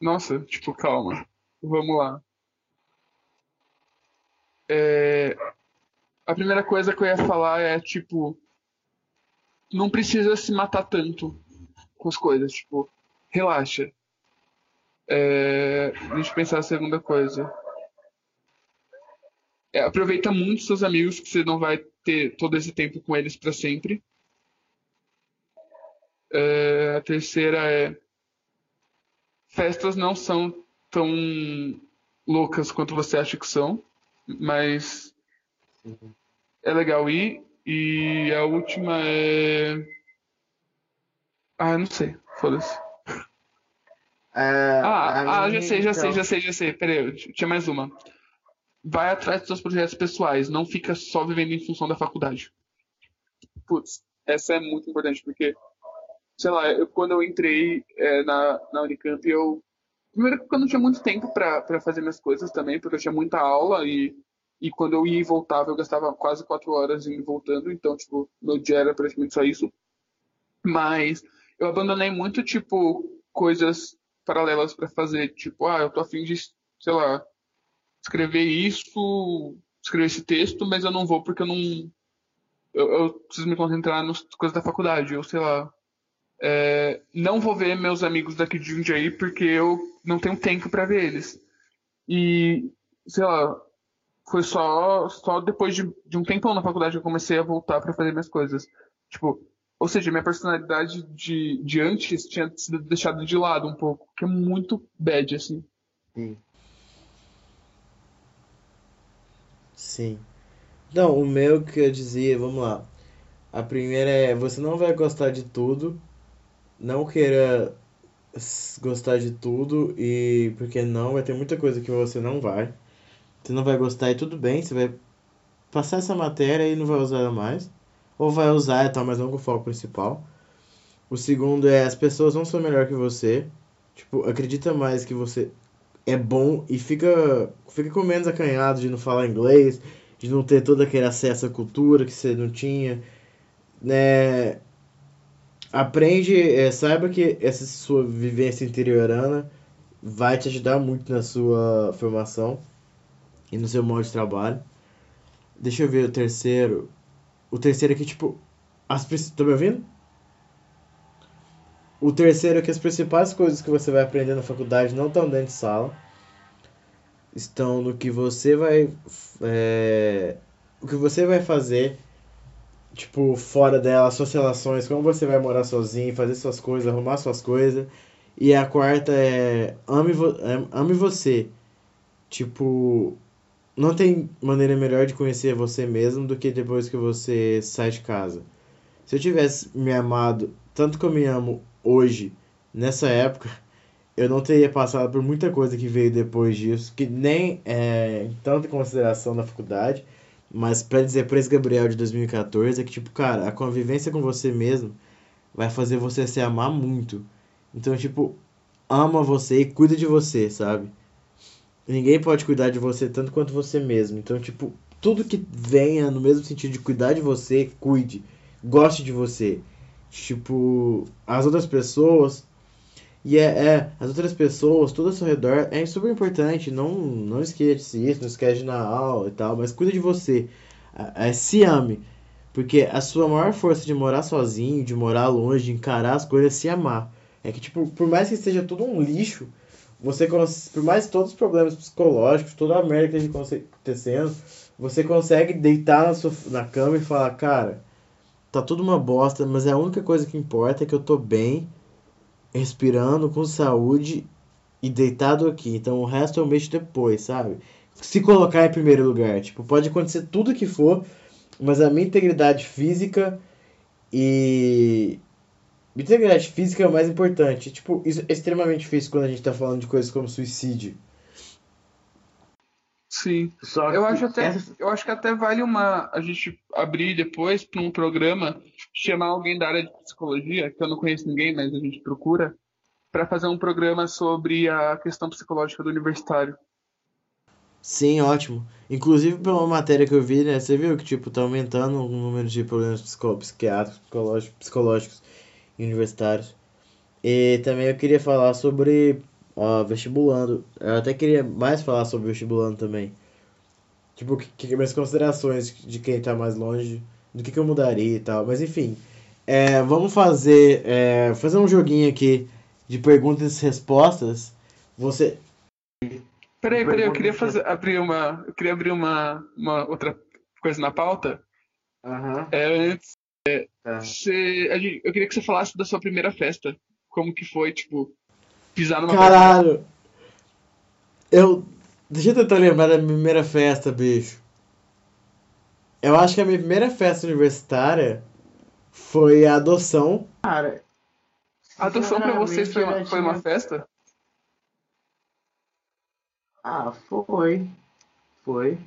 Nossa, tipo, calma. Vamos lá. É, a primeira coisa que eu ia falar é, tipo, não precisa se matar tanto com as coisas, tipo, relaxa. É, deixa eu pensar a segunda coisa. É, aproveita muito seus amigos, que você não vai ter todo esse tempo com eles para sempre. É, a terceira é festas não são tão loucas quanto você acha que são, mas é legal ir. E a última é. Ah, não sei. Foda-se. É, ah, ah, já sei, já então... sei, já sei, já sei. Peraí, tinha mais uma. Vai atrás dos seus projetos pessoais, não fica só vivendo em função da faculdade. Putz, essa é muito importante, porque, sei lá, eu, quando eu entrei é, na, na Unicamp, eu Primeiro porque eu não tinha muito tempo para fazer minhas coisas também, porque eu tinha muita aula e, e quando eu ia e voltava eu gastava quase quatro horas indo e voltando, então, tipo, meu dia era praticamente só isso. Mas eu abandonei muito, tipo, coisas paralelas para fazer. Tipo, ah, eu tô afim de, sei lá, escrever isso, escrever esse texto, mas eu não vou porque eu não. Eu, eu preciso me concentrar nas coisas da faculdade. Eu, sei lá. É, não vou ver meus amigos daqui de Jundiaí porque eu não tenho tempo para ver eles. E, sei lá, foi só, só depois de, de um tempão na faculdade que eu comecei a voltar para fazer minhas coisas. Tipo, ou seja, minha personalidade de, de antes tinha sido deixada de lado um pouco, que é muito bad, assim. Sim. Sim. O meu que eu dizia, vamos lá. A primeira é, você não vai gostar de tudo, não queira gostar de tudo e porque não, vai ter muita coisa que você não vai. Você não vai gostar e tudo bem, você vai passar essa matéria e não vai usar mais ou vai usar e tal, mas não com o foco principal. O segundo é as pessoas não são melhor que você. Tipo, acredita mais que você é bom e fica, fica com menos acanhado de não falar inglês, de não ter todo aquele acesso à cultura que você não tinha. Né? Aprende, é, saiba que essa sua vivência interiorana vai te ajudar muito na sua formação e no seu modo de trabalho. Deixa eu ver o terceiro. O terceiro é que, tipo, as tá me ouvindo? O terceiro é que as principais coisas que você vai aprender na faculdade não estão dentro de sala. Estão no que você vai. É, o que você vai fazer, tipo, fora dela, suas relações, como você vai morar sozinho, fazer suas coisas, arrumar suas coisas. E a quarta é ame, vo, é, ame você. Tipo, não tem maneira melhor de conhecer você mesmo do que depois que você sai de casa. Se eu tivesse me amado tanto como me amo hoje, nessa época, [laughs] eu não teria passado por muita coisa que veio depois disso, que nem é tanto em consideração na faculdade, mas para dizer para esse Gabriel de 2014 é que, tipo, cara, a convivência com você mesmo vai fazer você se amar muito. Então, tipo, ama você e cuida de você, sabe? Ninguém pode cuidar de você tanto quanto você mesmo. Então, tipo, tudo que venha no mesmo sentido de cuidar de você, cuide. Goste de você. Tipo, as outras pessoas. E é, é as outras pessoas, tudo ao seu redor é super importante. Não, não esquece isso, não esquece na aula e tal, mas cuida de você. É, é, se ame. Porque a sua maior força de morar sozinho, de morar longe, de encarar as coisas é se amar. É que, tipo, por mais que seja tudo um lixo, você por mais todos os problemas psicológicos, toda a merda que esteja acontecendo, você consegue deitar na, sua, na cama e falar, cara, tá tudo uma bosta, mas é a única coisa que importa é que eu tô bem, respirando, com saúde e deitado aqui. Então o resto eu mexo depois, sabe? Se colocar em primeiro lugar, tipo, pode acontecer tudo que for, mas a minha integridade física e Integridade física é o mais importante. Tipo, isso é extremamente difícil quando a gente tá falando de coisas como suicídio. Sim. Só eu acho até, essa... eu acho que até vale uma a gente abrir depois para um programa chamar alguém da área de psicologia, que eu não conheço ninguém, mas a gente procura, para fazer um programa sobre a questão psicológica do universitário. Sim, ótimo. Inclusive pela matéria que eu vi, né, você viu que tipo tá aumentando o número de problemas psiquiátricos, psicológicos, psicológicos universitários. E também eu queria falar sobre ó, vestibulando. Eu até queria mais falar sobre vestibulando também. Tipo, que, que minhas considerações de quem tá mais longe, do que, que eu mudaria e tal. Mas enfim, é, vamos fazer, é, fazer um joguinho aqui de perguntas e respostas. Você. Peraí, peraí, eu queria fazer, abrir uma. Eu queria abrir uma, uma outra coisa na pauta. Uhum. É, antes, é, tá. Eu queria que você falasse da sua primeira festa. Como que foi, tipo, pisar numa Caralho! Festa. Eu. Deixa eu tentar lembrar da minha primeira festa, bicho. Eu acho que a minha primeira festa universitária foi a adoção. Cara. A adoção pra vocês foi uma, foi uma festa? Ah, foi. Foi.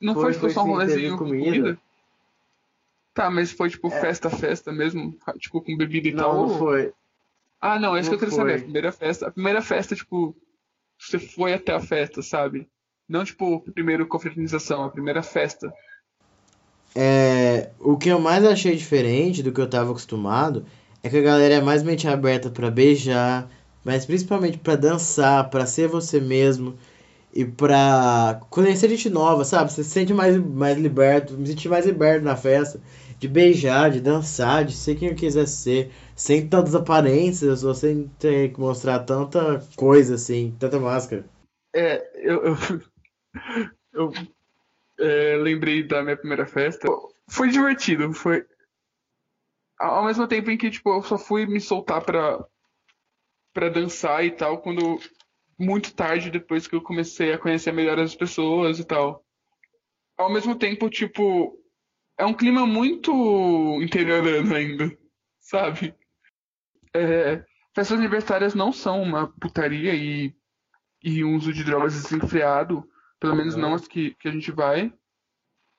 Não foi, foi, tipo, só um rolezinho com comida? comida? Tá, mas foi tipo é. festa, festa mesmo? Tipo com bebida e não, tal? Não, foi. Ah, não, é isso que eu Não queria saber. A foi. primeira festa, a primeira festa, tipo, você foi até a festa, sabe? Não, tipo, primeiro confraternização, a primeira festa. É, o que eu mais achei diferente do que eu tava acostumado é que a galera é mais mente aberta pra beijar, mas principalmente pra dançar, pra ser você mesmo e pra conhecer gente nova, sabe? Você se sente mais, mais liberto, me senti mais liberto na festa, de beijar, de dançar, de ser quem eu quiser ser, sem tantas aparências ou sem ter que mostrar tanta coisa assim, tanta máscara. É, eu, eu, [laughs] eu é, lembrei da minha primeira festa. Foi divertido, foi. Ao mesmo tempo em que, tipo, eu só fui me soltar pra, pra dançar e tal, quando. Muito tarde, depois que eu comecei a conhecer melhor as pessoas e tal. Ao mesmo tempo, tipo. É um clima muito interiorano ainda, sabe? É, festas universitárias não são uma putaria e, e uso de drogas desenfreado, pelo menos não as que, que a gente vai.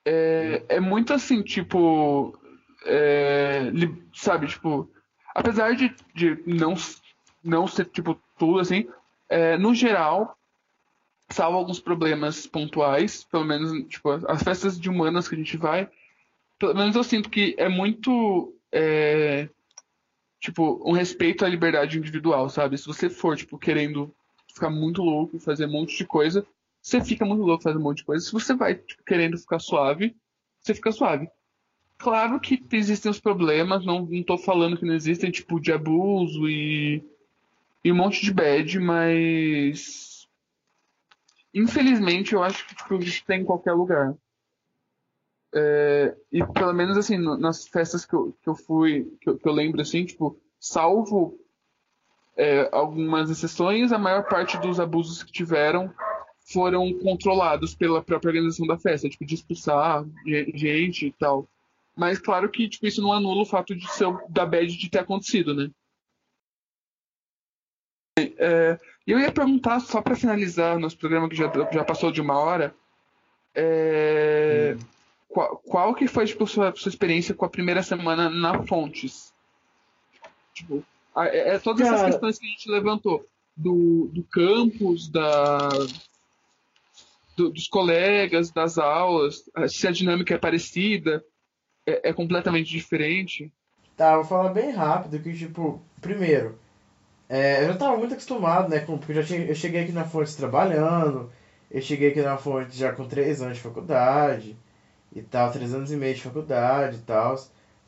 É, é muito assim, tipo. é, sabe, tipo. Apesar de, de não, não ser, tipo, tudo assim, é, no geral, salvo alguns problemas pontuais, pelo menos, tipo, as festas de humanas que a gente vai, pelo menos eu sinto que é muito. é, tipo, um respeito à liberdade individual, sabe? Se você for, tipo, querendo ficar muito louco e fazer um monte de coisa, você fica muito louco fazendo um monte de coisa. Se você vai, tipo, querendo ficar suave, você fica suave. Claro que existem os problemas, não, não tô falando que não existem, tipo, de abuso e, e um monte de bad, mas. Infelizmente, eu acho que tipo, isso tem em qualquer lugar. É, e pelo menos assim, nas festas que eu, que eu fui, que eu, que eu lembro assim, tipo, salvo é, algumas exceções, a maior parte dos abusos que tiveram foram controlados pela própria organização da festa, tipo, de expulsar ge- gente e tal. Mas claro que tipo, isso não anula o fato de ser da bad de ter acontecido, né? É, eu ia perguntar, só para finalizar nosso programa que já, já passou de uma hora, é, qual, qual que foi tipo, sua, sua experiência com a primeira semana na Fontes? Tipo, a- é, é todas essas Cara. questões que a gente levantou, do, do campus, da, do- dos colegas, das aulas, se a dinâmica é parecida, é, é completamente diferente. Tá, vou falar bem rápido que, tipo, primeiro, é, eu já tava muito acostumado, né, com, porque eu já tinha, eu cheguei aqui na Fontes trabalhando, eu cheguei aqui na Fontes já com três anos de faculdade e tal, três anos e meio de faculdade e tal,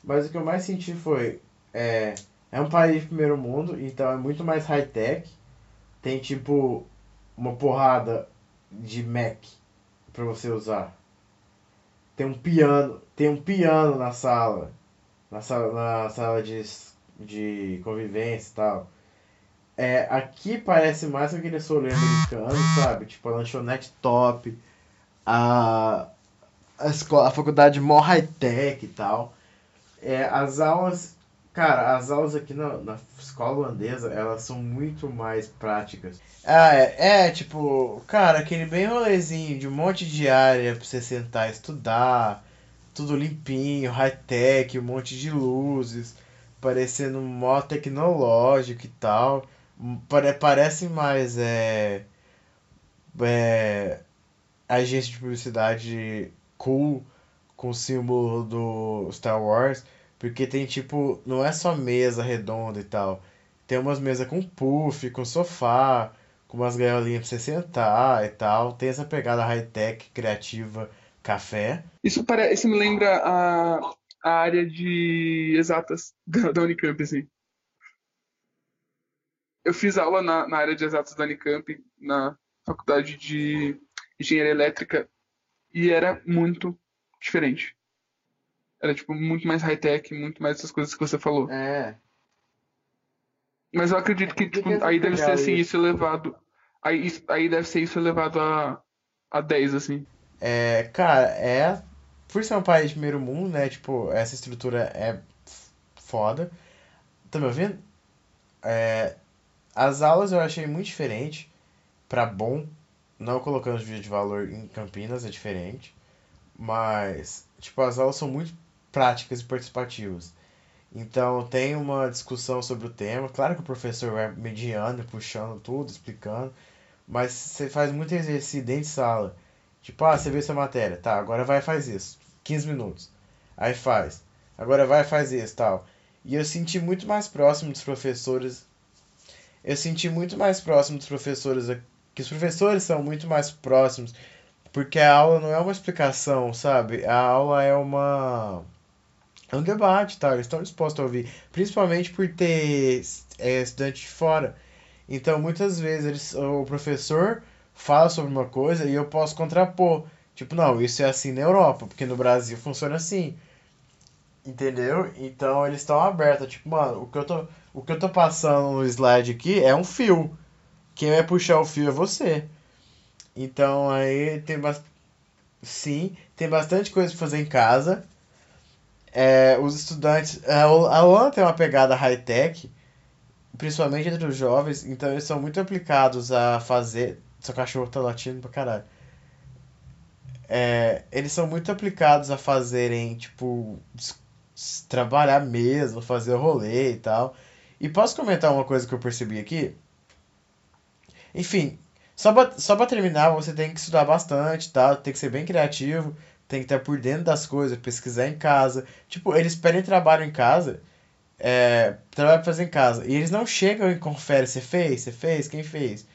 mas o que eu mais senti foi, é, é um país de primeiro mundo, então é muito mais high-tech, tem, tipo, uma porrada de Mac pra você usar, tem um piano, tem um piano na sala, na sala, na sala de, de convivência e tal. É, aqui parece mais aquele soleiro americano, sabe? Tipo, a lanchonete top, a, a, escola, a faculdade mó high-tech e tal. É, as aulas, cara, as aulas aqui na, na escola holandesa, elas são muito mais práticas. Ah, é, é, tipo, cara, aquele bem rolezinho de um monte de área pra você sentar e estudar tudo limpinho, high-tech, um monte de luzes, parecendo mó tecnológico e tal. Pare, parece mais é, é, agência de publicidade cool com o símbolo do Star Wars, porque tem tipo, não é só mesa redonda e tal. Tem umas mesas com puff, com sofá, com umas gaiolinhas pra você sentar e tal. Tem essa pegada high-tech, criativa, café. Isso, parece, isso me lembra a, a área de exatas [laughs] da, da Unicamp, assim. Eu fiz aula na, na área de exatas da Unicamp, na faculdade de engenharia elétrica, e era muito diferente. Era, tipo, muito mais high-tech, muito mais essas coisas que você falou. É. Mas eu acredito que, tipo, Devia aí deve ser, assim, isso. isso elevado... Aí, aí deve ser isso elevado a, a 10, assim. É, cara, é. Por ser um país de primeiro mundo, né? Tipo, essa estrutura é foda. Tá me ouvindo? É, as aulas eu achei muito diferente. Pra bom. Não colocando juízo de valor em Campinas, é diferente. Mas, tipo, as aulas são muito práticas e participativas. Então tem uma discussão sobre o tema. Claro que o professor vai mediando, puxando tudo, explicando. Mas você faz muito exercício dentro de sala. Tipo, ah, você viu essa matéria. Tá, agora vai faz isso. 15 minutos. Aí faz. Agora vai faz isso, tal. E eu senti muito mais próximo dos professores. Eu senti muito mais próximo dos professores. Que os professores são muito mais próximos. Porque a aula não é uma explicação, sabe? A aula é uma. É um debate, tá? Eles estão dispostos a ouvir. Principalmente por ter é, estudante de fora. Então, muitas vezes, eles, o professor fala sobre uma coisa e eu posso contrapor. Tipo, não, isso é assim na Europa, porque no Brasil funciona assim. Entendeu? Então eles estão abertos. Tipo, mano, o que, eu tô, o que eu tô passando no slide aqui é um fio. Quem vai puxar o fio é você. Então aí tem bastante. Sim, tem bastante coisa pra fazer em casa. É, os estudantes. A Holanda tem uma pegada high-tech, principalmente entre os jovens, então eles são muito aplicados a fazer. Seu cachorro tá latindo pra caralho. É, eles são muito aplicados a fazerem, tipo, trabalhar mesmo, fazer rolê e tal. E posso comentar uma coisa que eu percebi aqui? Enfim, só pra, só terminar, você tem que estudar bastante, tá? Tem que ser bem criativo, tem que estar por dentro das coisas, pesquisar em casa. Tipo, eles pedem trabalho em casa, é, trabalho pra fazer em casa. E eles não chegam e conferem, você fez, você fez, quem fez.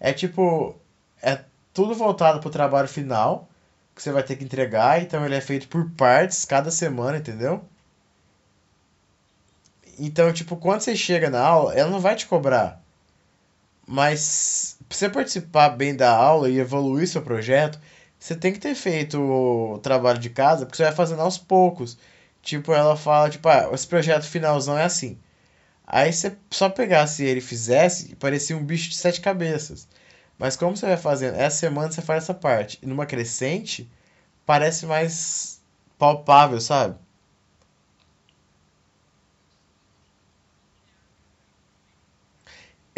É tipo, é tudo voltado pro trabalho final, que você vai ter que entregar, então ele é feito por partes, cada semana, entendeu? Então, tipo, quando você chega na aula, ela não vai te cobrar. Mas pra você participar bem da aula e evoluir seu projeto, você tem que ter feito o trabalho de casa, porque você vai fazendo aos poucos. Tipo, ela fala, tipo, ah, esse projeto finalzão é assim. Aí você só pegasse ele fizesse, parecia um bicho de sete cabeças. Mas como você vai fazendo? Essa semana você faz essa parte. E numa crescente, parece mais palpável, sabe?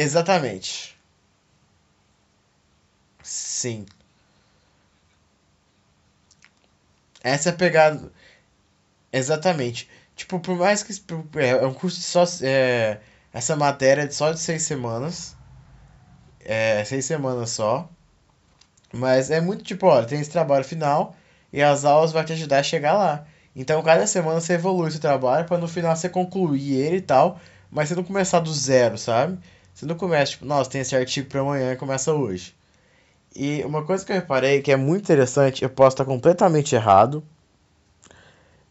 Exatamente. Sim. Essa é a pegada. Exatamente. Tipo, por mais que é, é um curso de só. É, essa matéria é só de seis semanas. É, seis semanas só. Mas é muito tipo, olha, tem esse trabalho final e as aulas vão te ajudar a chegar lá. Então, cada semana você evolui esse trabalho para no final você concluir ele e tal, mas você não começar do zero, sabe? Você não começa, tipo, nossa, tem esse artigo para amanhã e começa hoje. E uma coisa que eu reparei que é muito interessante, eu posso estar completamente errado.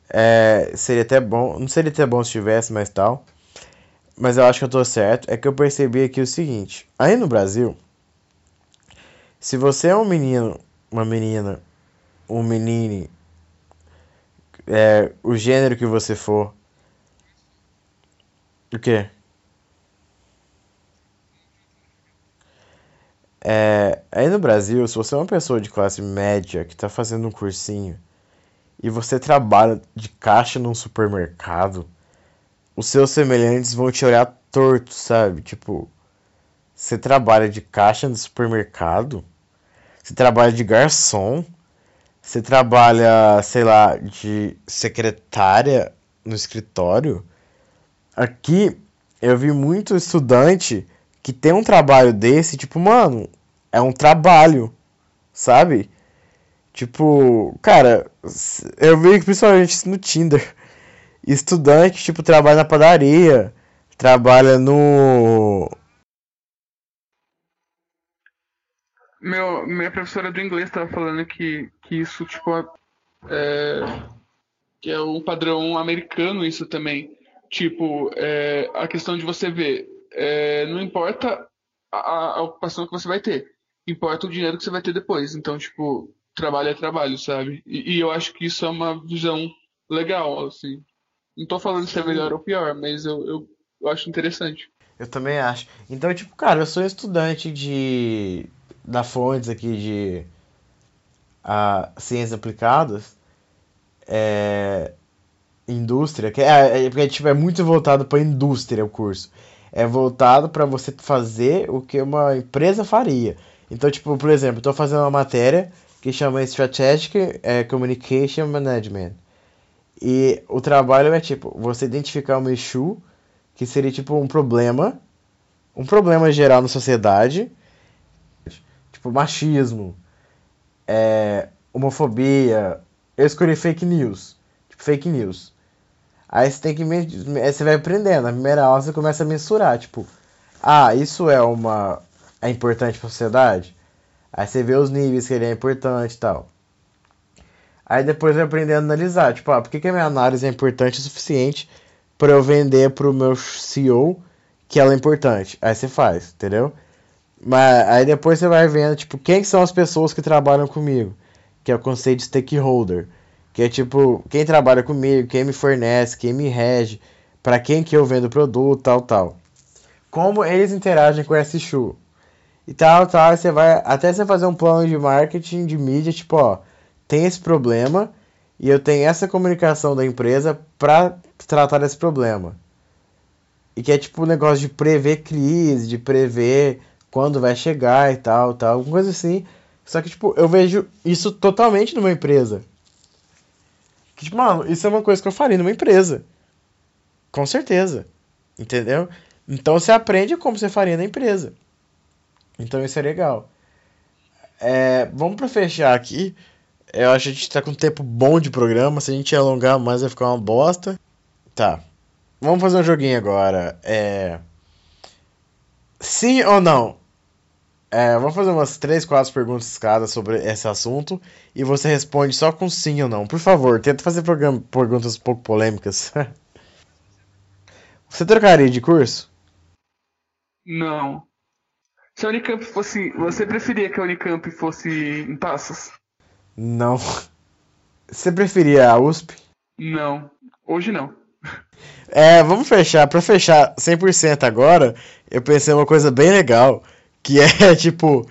É, seria até bom, não seria até bom se tivesse, mas tal. Mas eu acho que eu tô certo. É que eu percebi aqui o seguinte: aí no Brasil, se você é um menino, uma menina, um menino, é, o gênero que você for. O quê? É, aí no Brasil, se você é uma pessoa de classe média que está fazendo um cursinho e você trabalha de caixa num supermercado, os seus semelhantes vão te olhar torto, sabe? Tipo, você trabalha de caixa no supermercado, você trabalha de garçom, você trabalha, sei lá, de secretária no escritório. Aqui eu vi muito estudante que tem um trabalho desse, tipo, mano, é um trabalho, sabe? Tipo, cara, eu vi principalmente no Tinder. Estudante, tipo, trabalha na padaria, trabalha no. Meu, minha professora do inglês estava falando que, que isso, tipo, é, que é um padrão americano isso também. Tipo, é, a questão de você ver é, não importa a, a, ocupação que você vai ter, importa o dinheiro que você vai ter depois. Então, tipo, trabalho é trabalho, sabe? E, e eu acho que isso é uma visão legal, assim. Não tô falando se é melhor ou pior, mas eu, eu, eu acho interessante. Eu também acho. Então, tipo, cara, eu sou estudante de da Fontes aqui de a, Ciências Aplicadas, é, indústria, que é, é, porque tipo, é muito voltado para indústria o curso é voltado para você fazer o que uma empresa faria. Então, tipo, por exemplo, estou fazendo uma matéria que chama Strategic é, Communication Management. E o trabalho é tipo, você identificar uma issue, que seria tipo um problema, um problema geral na sociedade, tipo machismo, é, homofobia. Eu escolhi fake news, tipo fake news. Aí você tem que aí você vai aprendendo. Na primeira aula você começa a mensurar, tipo, ah, isso é uma é importante para a sociedade. Aí você vê os níveis que ele é importante e tal. Aí depois vai aprender a analisar, tipo, ah, por que, que a minha análise é importante o suficiente para eu vender pro meu CEO que ela é importante? Aí você faz, entendeu? Mas aí depois você vai vendo, tipo, quem são as pessoas que trabalham comigo, que é o conceito de stakeholder, que é tipo, quem trabalha comigo, quem me fornece, quem me rege, para quem que eu vendo o produto, tal, tal. Como eles interagem com esse show. E tal, tal, você vai até você fazer um plano de marketing, de mídia, tipo, ó, tem esse problema e eu tenho essa comunicação da empresa para tratar desse problema. E que é tipo um negócio de prever crise, de prever quando vai chegar e tal, tal, alguma coisa assim. Só que, tipo, eu vejo isso totalmente numa empresa. Que, tipo, mano, isso é uma coisa que eu faria numa empresa. Com certeza. Entendeu? Então você aprende como você faria na empresa. Então isso é legal. É, vamos para fechar aqui. Eu acho que a gente tá com um tempo bom de programa. Se a gente alongar mais, vai ficar uma bosta. Tá. Vamos fazer um joguinho agora. É. Sim ou não? É, vamos fazer umas 3, 4 perguntas cada sobre esse assunto e você responde só com sim ou não. Por favor, tenta fazer perguntas um pouco polêmicas. [laughs] você trocaria de curso? Não. Se a Unicamp fosse. Você preferia que a Unicamp fosse em Passos? Não. Você preferia a USP? Não. Hoje não. É, vamos fechar. Pra fechar 100% agora, eu pensei uma coisa bem legal. Que é [laughs] tipo.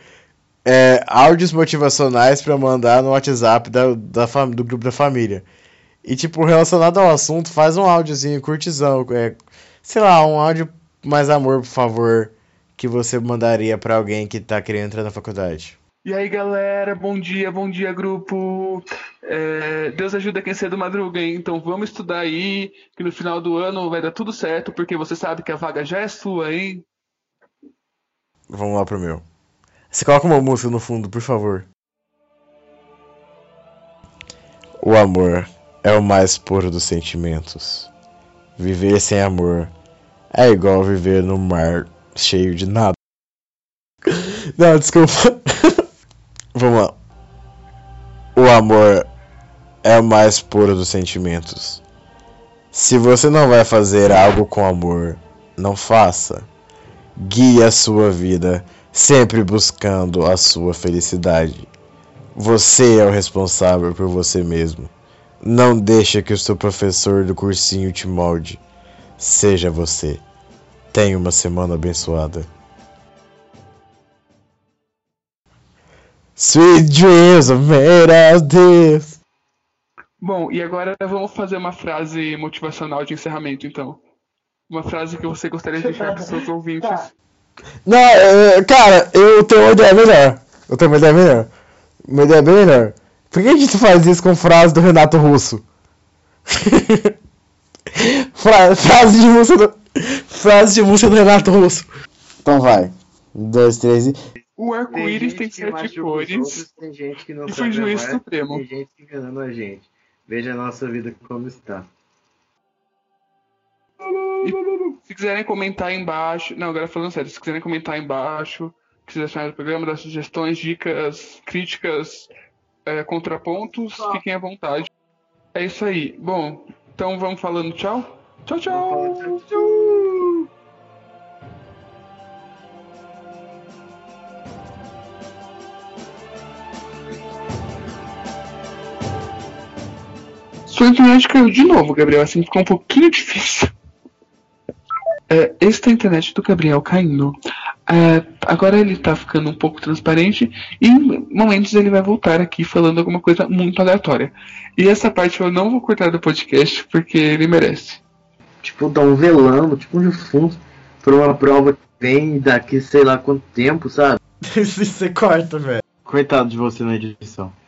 É, áudios motivacionais para mandar no WhatsApp da, da do grupo da família. E, tipo, relacionado ao assunto, faz um áudiozinho curtizão. É, sei lá, um áudio mais amor, por favor, que você mandaria para alguém que tá querendo entrar na faculdade. E aí, galera, bom dia, bom dia, grupo. É, Deus ajuda quem cedo madruga, hein? Então vamos estudar aí, que no final do ano vai dar tudo certo, porque você sabe que a vaga já é sua, hein? Vamos lá pro meu. Você coloca uma música no fundo, por favor. O amor é o mais puro dos sentimentos. Viver sem amor é igual viver no mar cheio de nada. Não, desculpa. [laughs] Vamos lá. O amor é o mais puro dos sentimentos. Se você não vai fazer algo com amor, não faça. Guie a sua vida, sempre buscando a sua felicidade. Você é o responsável por você mesmo. Não deixe que o seu professor do cursinho te molde. Seja você. Tenha uma semana abençoada. Sweet dreams are made of this. Bom, e agora vamos fazer uma frase motivacional de encerramento, então. Uma frase que você gostaria de deixar para os seus ouvintes. Não, é, cara, eu tenho uma ideia melhor. Eu tenho uma ideia melhor. Uma ideia bem melhor. Por que a gente faz isso com frase do Renato Russo? [laughs] frase de música do... Frase de música do Renato Russo. Então vai. Um, dois, três e. O arco-íris tem, tem sete cores. Outros, tem gente que não e foi juiz supremo. Tem gente enganando a gente. Veja a nossa vida como está. E se quiserem comentar aí embaixo. Não, agora falando sério, se quiserem comentar aí embaixo, que vocês acharam do programa, dar sugestões, dicas, críticas, é, contrapontos, fiquem à vontade. É isso aí. Bom, então vamos falando tchau. Tchau, tchau. tchau. Sua internet caiu de novo, Gabriel. Assim ficou um pouquinho [laughs] difícil. É, esta a internet do Gabriel caindo. É, agora ele tá ficando um pouco transparente e em momentos ele vai voltar aqui falando alguma coisa muito aleatória. E essa parte eu não vou cortar do podcast porque ele merece. Tipo, dá um velando, tipo um defunto, por uma prova que vem daqui sei lá quanto tempo, sabe? [laughs] Você corta, velho. Coitado de você na edição.